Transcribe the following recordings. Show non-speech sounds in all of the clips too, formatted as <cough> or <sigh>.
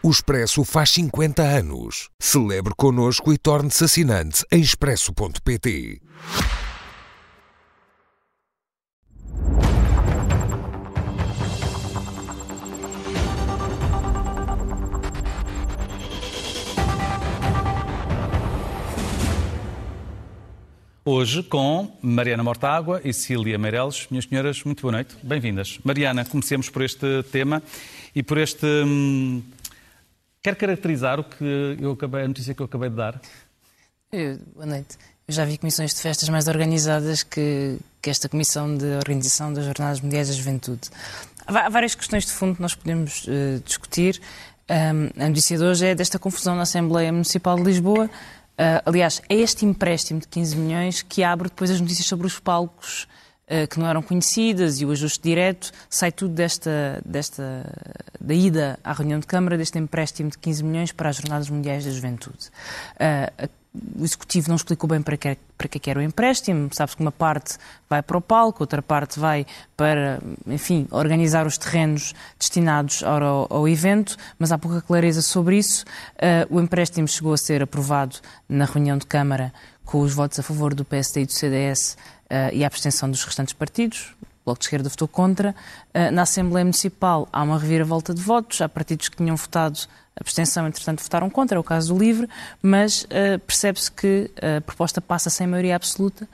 O Expresso faz 50 anos. Celebre connosco e torne-se assinante em expresso.pt. Hoje com Mariana Mortágua e Cília Meireles. Minhas senhoras, muito boa noite. Bem-vindas. Mariana, comecemos por este tema e por este. Hum, quer caracterizar o que eu acabei, a notícia que eu acabei de dar? Eu, boa noite. Eu já vi comissões de festas mais organizadas que, que esta comissão de organização das Jornadas Mundiais da Juventude. Há várias questões de fundo que nós podemos uh, discutir. Um, a notícia de hoje é desta confusão na Assembleia Municipal de Lisboa Uh, aliás, é este empréstimo de 15 milhões que abre depois as notícias sobre os palcos que não eram conhecidas e o ajuste direto. Sai tudo desta, desta, da ida à reunião de Câmara, deste empréstimo de 15 milhões para as Jornadas Mundiais da Juventude. Uh, o Executivo não explicou bem para que, para que era o empréstimo. Sabe-se que uma parte vai para o palco, outra parte vai para, enfim, organizar os terrenos destinados ao, ao evento, mas há pouca clareza sobre isso. Uh, o empréstimo chegou a ser aprovado na reunião de Câmara com os votos a favor do PSD e do CDS e a abstenção dos restantes partidos. O Bloco de Esquerda votou contra. Uh, na Assembleia Municipal há uma reviravolta de votos. Há partidos que tinham votado abstenção, entretanto, votaram contra, é o caso do LIVRE, mas uh, percebe-se que a proposta passa sem maioria absoluta,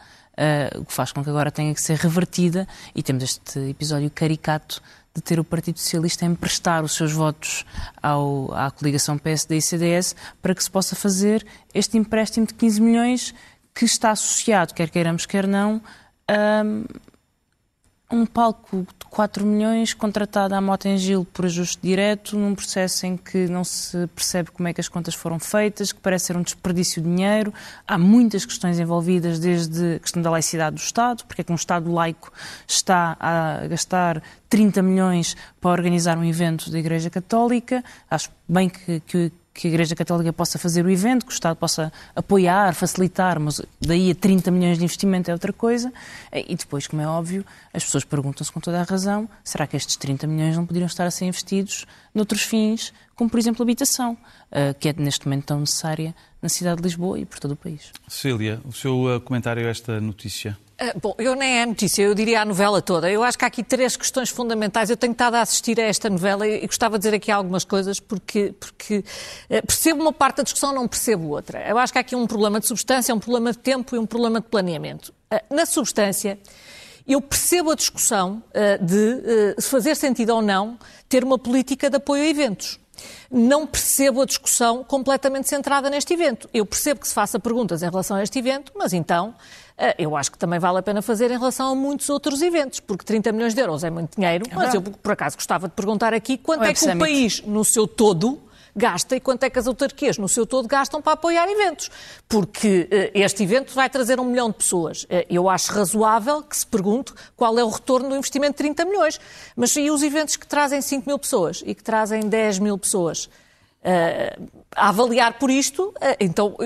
o que faz com que agora tenha que ser revertida e temos este episódio caricato de ter o Partido Socialista emprestar os seus votos ao, à coligação PSD e CDS para que se possa fazer este empréstimo de 15 milhões que está associado, quer queiramos, quer não, a um palco de 4 milhões contratado à Motengil por ajuste direto, num processo em que não se percebe como é que as contas foram feitas, que parece ser um desperdício de dinheiro. Há muitas questões envolvidas, desde a questão da laicidade do Estado, porque é que um Estado laico está a gastar 30 milhões para organizar um evento da Igreja Católica. Acho bem que, que que a Igreja Católica possa fazer o evento, que o Estado possa apoiar, facilitar, mas daí a 30 milhões de investimento é outra coisa. E depois, como é óbvio, as pessoas perguntam-se com toda a razão: será que estes 30 milhões não poderiam estar a ser investidos noutros fins, como por exemplo a habitação, eh, que é neste momento tão necessária na cidade de Lisboa e por todo o país? Cecília, o seu eh, comentário a esta notícia? Uh, bom, eu nem é a notícia, eu diria a novela toda. Eu acho que há aqui três questões fundamentais. Eu tenho estado a assistir a esta novela e, gostava de dizer aqui algumas coisas porque, porque uh, percebo uma parte da discussão, não percebo outra. Eu acho que há aqui um problema de substância, um problema de tempo e um problema de planeamento. Uh, na substância, eu percebo a discussão de fazer sentido ou não ter uma política de apoio a eventos não percebo a discussão completamente centrada neste evento. Eu percebo que se faça perguntas em relação a este evento, mas então eu acho que também vale a pena fazer em relação a muitos outros eventos, porque 30 milhões de euros é muito dinheiro, é mas eu, por acaso, gostava de perguntar aqui quanto é, é que o país, no seu todo, gasta e quanto é que as autarquias no seu todo gastam para apoiar eventos. Porque uh, este evento vai trazer um milhão de pessoas. Uh, eu acho razoável que se pergunte qual é o retorno do investimento de 30 milhões. Mas e os eventos que trazem 5 mil pessoas e que trazem 10 mil pessoas? A avaliar por isto, então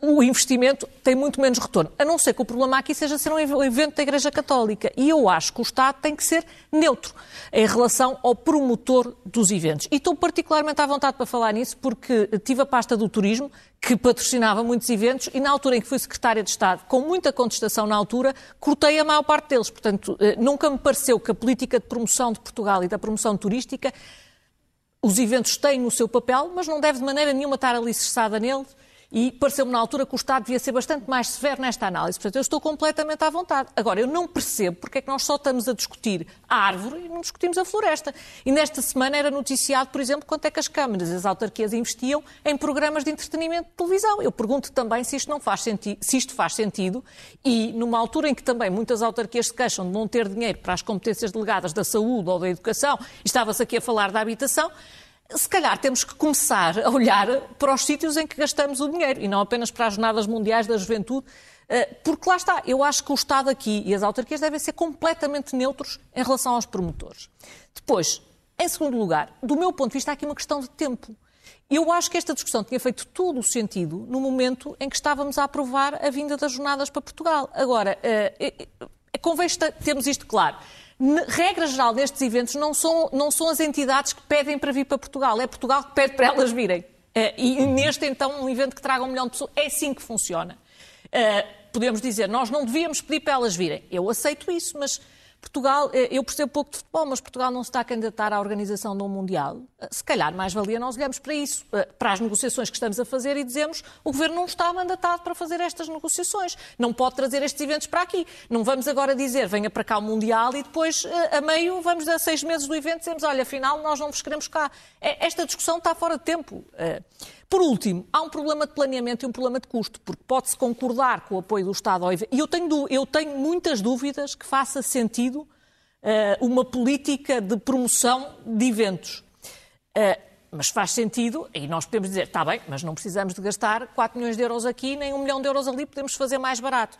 o investimento tem muito menos retorno. A não ser que o problema aqui seja ser um evento da Igreja Católica. E eu acho que o Estado tem que ser neutro em relação ao promotor dos eventos. E estou particularmente à vontade para falar nisso porque tive a pasta do turismo, que patrocinava muitos eventos, e na altura em que fui secretária de Estado, com muita contestação na altura, cortei a maior parte deles. Portanto, eh, nunca me pareceu que a política de promoção de Portugal e da promoção turística, os eventos têm o seu papel, mas não deve de maneira nenhuma estar alicerçada nele e pareceu-me na altura que o Estado devia ser bastante mais severo nesta análise. Portanto, eu estou completamente à vontade. Agora, eu não percebo porque é que nós só estamos a discutir a árvore e não discutimos a floresta. E nesta semana era noticiado, por exemplo, quanto é que as câmaras e as autarquias investiam em programas de entretenimento de televisão. Eu pergunto também se isto, não faz sentido, se isto faz sentido e, numa altura em que também muitas autarquias se queixam de não ter dinheiro para as competências delegadas da saúde ou da educação, estava-se aqui a falar da habitação, se calhar temos que começar a olhar para os sítios em que gastamos o dinheiro e não apenas para as Jornadas Mundiais da Juventude, eh, porque lá está, eu acho que o Estado aqui e as autarquias devem ser completamente neutros em relação aos promotores. Depois, em segundo lugar, do meu ponto de vista, há aqui uma questão de tempo. Eu acho que esta discussão tinha feito todo o sentido no momento em que estávamos a aprovar a vinda das jornadas para Portugal. Agora, uh, convém termos isto claro. Regra geral nestes eventos não são, não são as entidades que pedem para vir para Portugal, é Portugal que pede para elas virem. Uh, e neste, então, um evento que traga um milhão de pessoas, é assim que funciona. Uh, podemos dizer, nós não devíamos pedir para elas virem. Eu aceito isso, mas Portugal, eh, eu percebo pouco de futebol, mas Portugal não se está a candidatar à organização de um Mundial. Eh, se calhar mais valia nós olhamos para isso, eh, para as negociações que estamos a fazer e dizemos o Governo não está mandatado para fazer estas negociações. Não pode trazer estes eventos para aqui. Não vamos agora dizer venha para cá o Mundial e depois, a meio, vamos a seis meses do evento dizemos olha, afinal nós não vos queremos cá. Esta discussão está fora de tempo. Por último, há um problema de planeamento e um problema de custo, porque pode-se concordar com o apoio do Estado ao evento. E eu tenho, eu tenho muitas dúvidas que faça sentido uh, uma política de promoção de eventos. Uh, mas faz sentido, e nós podemos dizer, está bem, mas não precisamos de gastar 4 milhões de euros aqui, nem 1 milhão de euros ali, podemos fazer mais barato.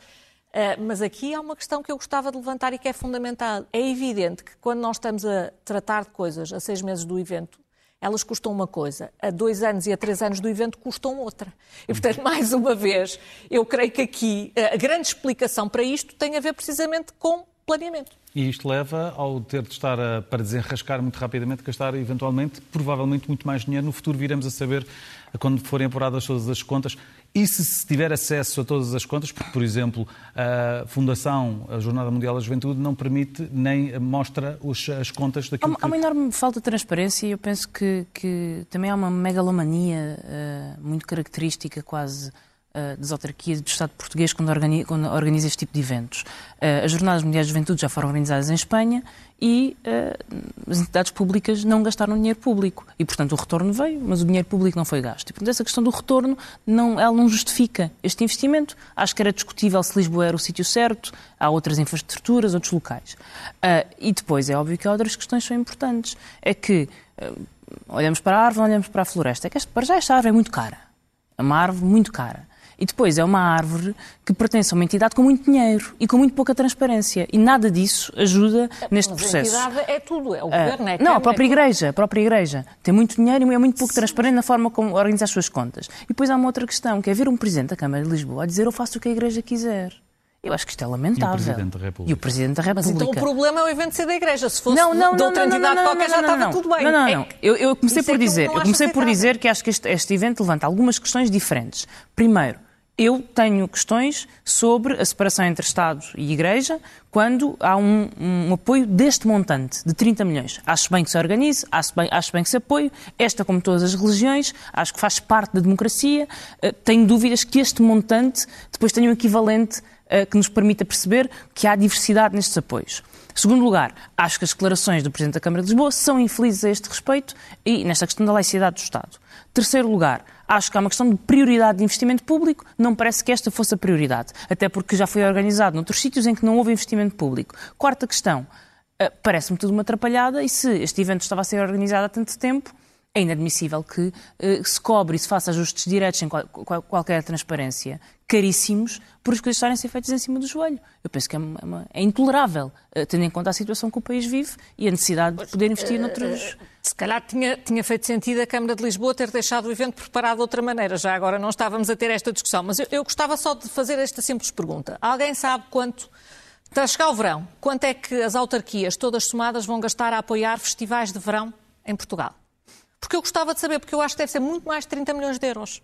Uh, mas aqui há uma questão que eu gostava de levantar e que é fundamental. É evidente que quando nós estamos a tratar de coisas a seis meses do evento, elas custam uma coisa, a dois anos e a três anos do evento custam outra. E, portanto, <laughs> mais uma vez, eu creio que aqui a grande explicação para isto tem a ver precisamente com planeamento. E isto leva ao ter de estar a, para desenrascar muito rapidamente, gastar eventualmente, provavelmente, muito mais dinheiro. No futuro viremos a saber, quando forem apuradas todas as contas, e se se tiver acesso a todas as contas, porque, por exemplo, a Fundação, a Jornada Mundial da Juventude, não permite nem mostra os, as contas daquilo há, que... Há uma enorme falta de transparência e eu penso que, que também há uma megalomania uh, muito característica, quase das autarquias do Estado português quando organiza, este tipo de eventos. Uh, as Jornadas Mundiais de Juventude já foram organizadas em Espanha e uh, as entidades públicas não gastaram dinheiro público. E, portanto, o retorno veio, mas o dinheiro público não foi gasto. E, portanto, essa questão do retorno, não, ela não justifica este investimento. Acho que era discutível se Lisboa era o sítio certo, há outras infraestruturas, outros locais. E depois, é óbvio que há outras questões que são importantes. É que olhamos para a árvore, olhamos para a floresta. É que para já esta árvore é muito cara. É uma árvore muito cara. E depois é uma árvore que pertence a uma entidade com muito dinheiro e com muito pouca transparência. E nada disso ajuda neste Mas processo. A entidade é tudo, é o ah, governo, é Não, a própria é igreja, a própria igreja. Tem muito dinheiro e é muito pouco Sim. transparente na forma como organiza as suas contas. E depois há uma outra questão, que é ver um presidente da Câmara de Lisboa a dizer eu faço o que a igreja quiser. Eu acho que isto é lamentável. E o Presidente da República. E o Presidente da República. Mas então o problema é o evento ser da Igreja. Se fosse não, não, de outra não, entidade qualquer já estava tudo bem. Não, não, não. Eu, eu comecei por dizer, eu comecei por dizer que acho que este, este evento levanta algumas questões diferentes. Primeiro, eu tenho questões sobre a separação entre Estado e Igreja quando há um, um, apoio deste montante, de 30 milhões. Acho bem que se organize, acho bem, acho bem que se apoie. Esta, como todas as religiões, acho que faz parte da democracia. Uh, tenho dúvidas que este montante depois tenha um equivalente uh, que nos permita perceber que há diversidade nestes apoios. Segundo lugar, acho que as declarações do Presidente da Câmara de Lisboa são infelizes a este respeito e nesta questão da laicidade do Estado. Terceiro lugar, acho que há uma questão de prioridade de investimento público, não parece que esta fosse a prioridade, até porque já foi organizado noutros sítios em que não houve investimento público. Quarta questão, eh, parece-me tudo uma atrapalhada e se este evento estava a ser organizado há tanto tempo, é inadmissível que uh, se cobre e se faça ajustes diretos em qual, qual, qualquer transparência caríssimos por as coisas estarem a ser feitas em cima do joelho. Eu penso que é, uma, é intolerável, uh, tendo em conta a situação que o país vive e a necessidade de poder investir uh, noutros... Se calhar tinha, tinha feito sentido a Câmara de Lisboa ter deixado o evento preparado de outra maneira. Já agora não estávamos a ter esta discussão. Mas eu, eu gostava só de fazer esta simples pergunta. Alguém sabe quanto... Está a chegar o verão. Quanto é que as autarquias, todas somadas, vão gastar a apoiar festivais de verão em Portugal? Porque eu gostava de saber, porque eu acho que deve ser muito mais de 30 milhões de euros.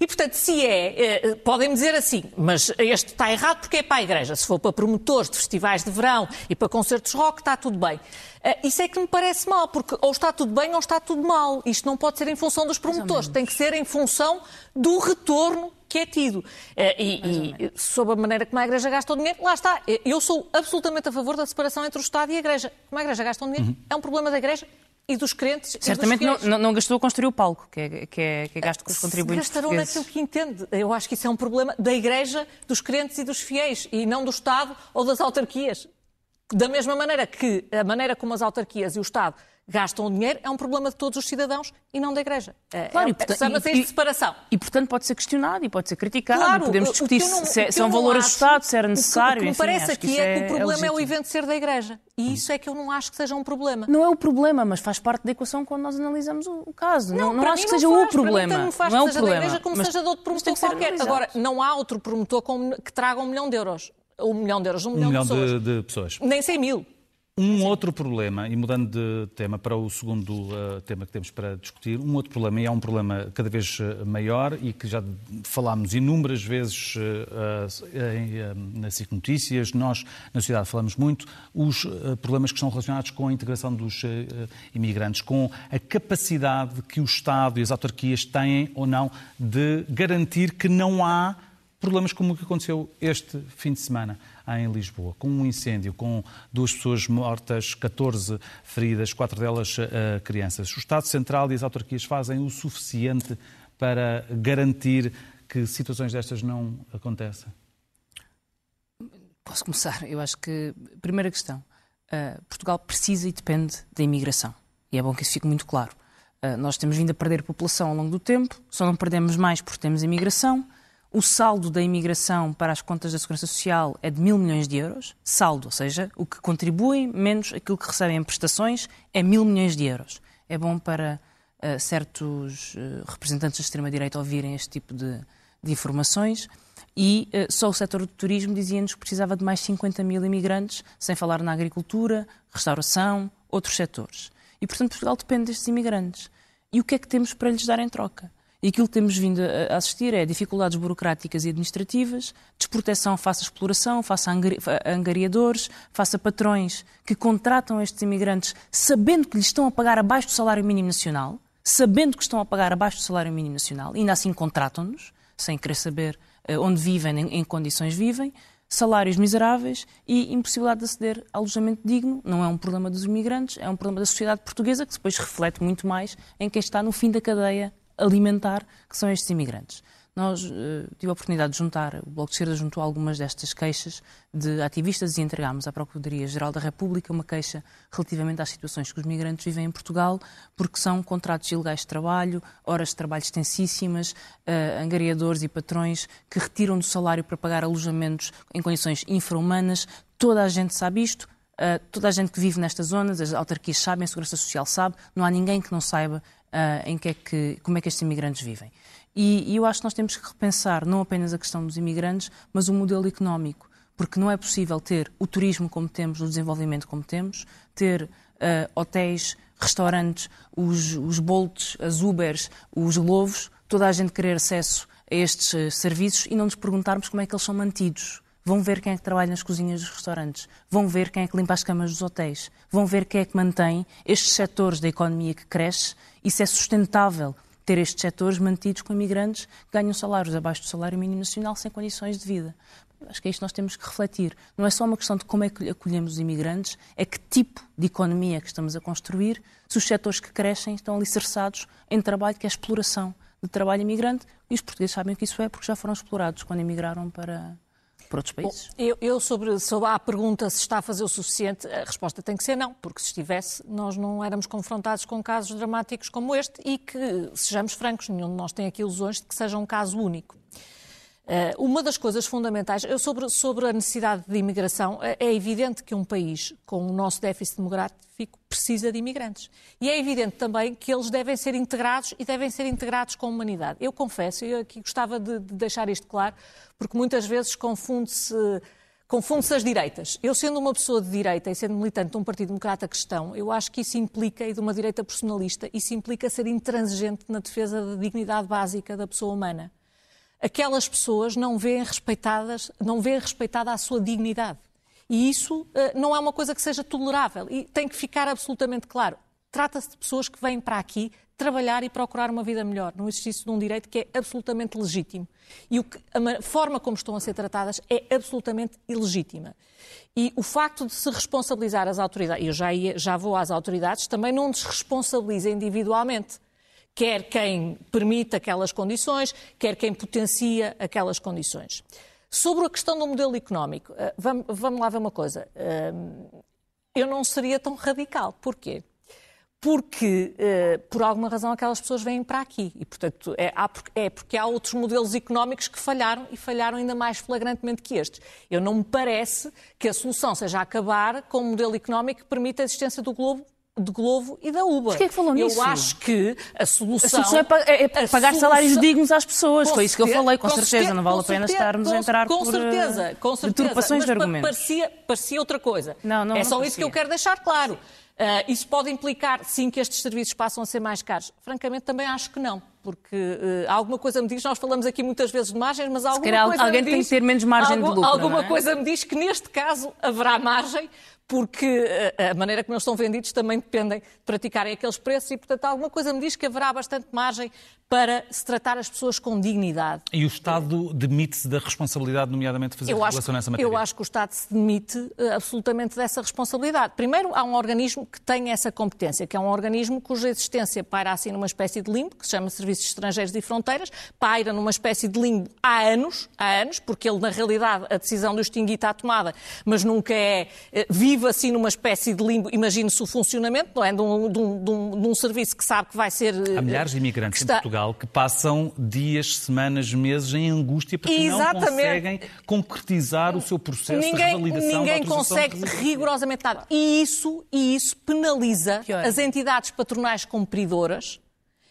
E, portanto, se é, eh, podem dizer assim, mas este está errado porque é para a Igreja. Se for para promotores de festivais de verão e para concertos rock, está tudo bem. Eh, isso é que me parece mal, porque ou está tudo bem ou está tudo mal. Isto não pode ser em função dos promotores, tem que ser em função do retorno que é tido. Eh, e, e sob a maneira como a Igreja gasta o dinheiro, lá está. Eu sou absolutamente a favor da separação entre o Estado e a Igreja. Como a Igreja gasta o dinheiro, uhum. é um problema da Igreja e dos crentes Certamente dos não, não, gastou a construir o palco, que é, que é, que é gasto com os contribuintes Gastaram naquilo que entende. Eu acho que isso é um problema da Igreja, dos crentes e dos fiéis, e não do Estado ou das autarquias. Da mesma maneira que a maneira como as autarquias e o Estado gastam o dinheiro é um problema de todos os cidadãos e não da Igreja. É, claro, é, e, portanto, e, separação. E, e, portanto, pode ser questionado e pode ser criticado. Claro, podemos discutir não, se, se é um valor acho, ajustado, se era necessário. O que, o que me parece aqui é, que o é problema é, é, o evento ser da Igreja. E isso é que eu não acho que seja um problema. Não é o problema, mas faz parte da equação quando nós analisamos o, o caso. Não, não, não acho que seja faz, o problema. não faz não é o problema. Da igreja, como mas, seja de outro promotor qualquer. Agora, não há outro promotor que traga um milhão de euros. Um milhão de euros, um milhão, um milhão de, pessoas. De, de pessoas. Nem 100 mil. Um outro problema, e mudando de tema para o segundo uh, tema que temos para discutir, um outro problema, e é um problema cada vez uh, maior e que já falámos inúmeras vezes uh, em, nas SIC Notícias, nós na sociedade falamos muito, os problemas que estão relacionados com a integração dos imigrantes, com a capacidade que o Estado e as autarquias têm ou não de garantir que não há problemas como o que aconteceu este fim de semana em Lisboa, com um incêndio, com duas pessoas mortas, 14 feridas, quatro delas uh, crianças. O Estado Central e as autarquias fazem o suficiente para garantir que situações destas não aconteçam? Posso começar? Eu acho que, primeira questão, uh, Portugal precisa e depende da imigração. E é bom que isso fique muito claro. Uh, nós temos vindo a perder população ao longo do tempo, só não perdemos mais porque temos imigração. O saldo da imigração para as contas da Segurança Social é de mil milhões de euros. Saldo, ou seja, o que contribuem menos aquilo que recebem em prestações é mil milhões de euros. É bom para uh, certos uh, representantes da extrema-direita ouvirem este tipo de, de informações. E uh, só o setor do turismo dizia-nos que precisava de mais 50 mil imigrantes, sem falar na agricultura, restauração, outros setores. E, portanto, Portugal depende destes imigrantes. E o que é que temos para lhes dar em troca? E aquilo que temos vindo a assistir é dificuldades burocráticas e administrativas, desproteção face à exploração, face a angariadores, face a patrões que contratam estes imigrantes sabendo que lhes estão a pagar abaixo do salário mínimo nacional, sabendo que estão a pagar abaixo do salário mínimo nacional, ainda assim contratam-nos, sem querer saber eh, onde vivem, em condições vivem, salários miseráveis e impossibilidade de aceder a alojamento digno. Não é um problema dos imigrantes, é um problema da sociedade portuguesa que depois reflete muito mais em quem está no fim da cadeia alimentar, que são estes imigrantes. Nós uh, tive a oportunidade de juntar, o Bloco de Esquerda juntou algumas destas queixas de ativistas e entregámos à Procuradoria-Geral da República uma queixa relativamente às situações que os migrantes vivem em Portugal, porque são contratos ilegais de trabalho, horas de trabalho extensíssimas, uh, angariadores e patrões que retiram do salário para pagar alojamentos em condições infra-humanas. Toda a gente sabe isto, Uh, toda a gente que vive nestas zonas, as autarquias sabem, a Segurança Social sabe, não há ninguém que não saiba uh, em que é que, como é que estes imigrantes vivem. E, e eu acho que nós temos que repensar não apenas a questão dos imigrantes, mas o modelo económico, porque não é possível ter o turismo como temos, o desenvolvimento como temos, ter uh, hotéis, restaurantes, os, os Bolts, as Ubers, os Lobos, toda a gente querer acesso a estes uh, serviços e não nos perguntarmos como é que eles são mantidos. Vão ver quem é que trabalha nas cozinhas dos restaurantes, vão ver quem é que limpa as camas dos hotéis, vão ver quem é que mantém estes setores da economia que cresce e se é sustentável ter estes setores mantidos com imigrantes que ganham salários abaixo do salário mínimo nacional sem condições de vida. Acho que é isto que nós temos que refletir. Não é só uma questão de como é que acolhemos os imigrantes, é que tipo de economia que estamos a construir, se os setores que crescem estão alicerçados em trabalho que é exploração de trabalho imigrante, e os portugueses sabem o que isso é porque já foram explorados quando emigraram para, por outros países? Bom, eu, eu, sobre, sobre a pergunta se está a fazer o suficiente, a resposta tem que ser não, porque se estivesse, nós não éramos confrontados com casos dramáticos como este e que, sejamos francos, nenhum de nós tem aqui ilusões de que seja um caso único. Uh, uma das coisas fundamentais, eu sobre, sobre a necessidade de imigração, é, é evidente que um país com o nosso déficit demográfico precisa de imigrantes. E é evidente também que eles devem ser integrados e devem ser integrados com a humanidade. Eu confesso, e aqui gostava de, de deixar isto claro, porque muitas vezes confunde-se confunde-se as direitas. Eu, sendo uma pessoa de direita e sendo militante de um Partido Democrata cristão, eu acho que isso implica, e de uma direita personalista, isso implica ser intransigente na defesa da dignidade básica da pessoa humana aquelas pessoas não veem respeitadas, não veem respeitada a sua dignidade. E isso uh, não é uma coisa que seja tolerável e tem que ficar absolutamente claro. Trata-se de pessoas que vêm para aqui trabalhar e procurar uma vida melhor, no exercício de um direito que é absolutamente legítimo. E que, a forma como estão a ser tratadas é absolutamente ilegítima. E o facto de se responsabilizar as autoridades, eu já, ia, já vou às autoridades, também não desresponsabiliza individualmente quer quem permite aquelas condições, quer quem potencia aquelas condições. Sobre a questão do modelo económico, eh, vamos, lá ver uma coisa. Eh, eu não seria tão radical. Porquê? Porque, eh, por alguma razão, aquelas pessoas vêm para aqui. E, portanto, é, é porque há outros modelos económicos que falharam e falharam ainda mais flagrantemente que estes. Eu não me parece que a solução seja acabar com um modelo económico que permita a existência do globo de Glovo e da Uber. Porquê é que falou eu nisso? acho que a solução... A solução é, pa- é- é pagar a salários solução- dignos às pessoas. Com Foi isso que eu falei, com, certeza. Não vale a pena estarmos a entrar com por certeza, eh, com certeza. deturpações de argumentos. Parecia, parecia outra coisa. Não, não, é não só isso que eu quero deixar claro. Ah, isso pode implicar, sim, que estes serviços passam a ser mais caros? Francamente, também acho que não. Porque eh, alguma coisa me diz, nós falamos aqui muitas vezes de margens, mas alguma calhar coisa alguém me tem diz, que ter menos margem de algu- lucro, Alguma é? coisa me diz que neste caso haverá margem, porque eh, a maneira como eles estão vendidos também dependem de praticarem aqueles preços e, portanto, alguma coisa me diz que haverá bastante margem para se tratar as pessoas com dignidade. E o Estado demite-se da responsabilidade, nomeadamente, de fazer Eu acho, regulação nessa matéria? eu acho que o Estado se demite eh, absolutamente dessa responsabilidade. Primeiro, há um organismo que tem essa competência, que é um organismo cuja existência paira assim numa espécie de limbo, que se chama Serviços Estrangeiros e Fronteiras, paira numa espécie de limbo há anos, há anos, porque ele, na realidade, a decisão de o extinguir está tomada, mas nunca é, eh, vive assim numa espécie de limbo, imagine-se o funcionamento, não é? De um, de um- de um- de um serviço que sabe que vai ser... eh, Há milhares de imigrantes que em está- Portugal que passam dias, semanas, meses em angústia porque Exatamente. não conseguem concretizar o seu processo de ninguém, revalidação da ninguém autorização de consegue rigorosamente nada. E isso, e isso penaliza Pior. as entidades patronais cumpridoras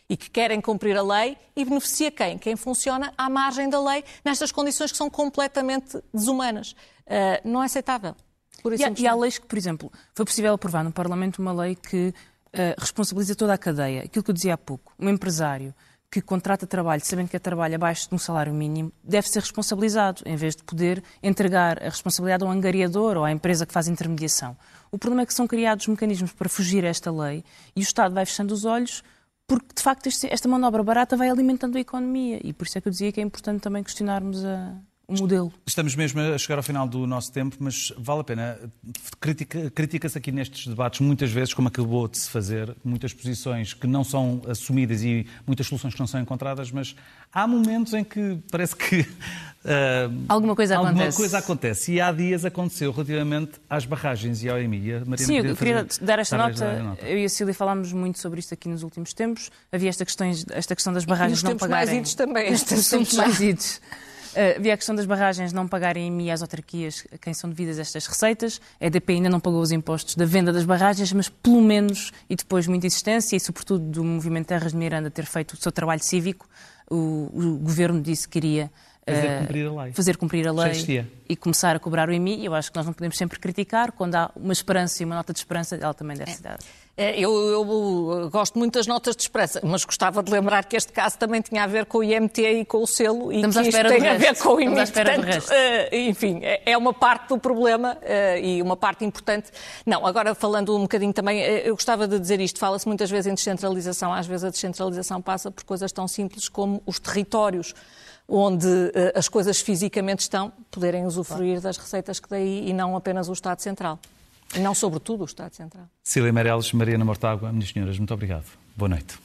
e que querem cumprir a lei e beneficia quem? Quem funciona à margem da lei nestas condições que são completamente desumanas. Ah, não é aceitável. E há, e há leis que, por exemplo, foi possível aprovar no Parlamento uma lei que eh, responsabiliza toda a cadeia. Aquilo que eu dizia há pouco, um empresário que contrata trabalho sabendo que é trabalho abaixo de um salário mínimo deve ser responsabilizado, em vez de poder entregar a responsabilidade ao angariador ou à empresa que faz intermediação. O problema é que são criados mecanismos para fugir a esta lei e o Estado vai fechando os olhos porque, de facto, este- esta manobra barata vai alimentando a economia e por isso é que eu dizia que é importante também questionarmos a- o modelo. Estamos mesmo a chegar ao final do nosso tempo, mas vale a pena. Critica- Critica-se aqui nestes debates muitas vezes, como acabou de se fazer, muitas posições que não são assumidas e muitas soluções que não são encontradas, mas há momentos em que parece que. <laughs> ah, Alguma coisa alguma acontece. coisa acontece. E há dias aconteceu relativamente às barragens e ao EMI. A Mariana Sim, eu queria fazer- dar esta nota. a Eu e a Cília falámos muito sobre isto aqui nos últimos tempos. Havia esta, questões, esta questão das E barragens nos não tempos mais pagarem. idos também. Estes tempos tempos mais idos. Uh, havia a questão das barragens não pagarem em MI às autarquias a quem são devidas estas receitas. A EDP ainda não pagou os impostos da venda das barragens, mas pelo menos, e depois muita insistência, e sobretudo do Movimento Terras de Miranda ter feito o seu trabalho cívico, o, o Governo disse que queria Fazer uh, cumprir a lei. fazer cumprir a lei e começar a cobrar o IMI. Eu acho que nós não podemos sempre criticar. Quando há uma esperança e uma nota de esperança, ela também deve ser dada. É, Eu, eu gosto muito das notas de esperança, mas gostava de lembrar que este caso também tinha a ver com o IMT e com o selo e Estamos que isto tem a ver com o do Portanto, eh, enfim, é é uma parte do problema eh, e uma parte importante. Não, agora falando um bocadinho também, eh, eu gostava de dizer isto, fala-se muitas vezes em descentralização, às vezes a descentralização passa por coisas tão simples como os territórios onde as coisas fisicamente estão, poderem usufruir das receitas que daí e não apenas o Estado Central. Não, sobretudo, o Estado Central. Cília Meirelles, Mariana Mortágua, minhas senhoras, muito obrigado. Boa noite.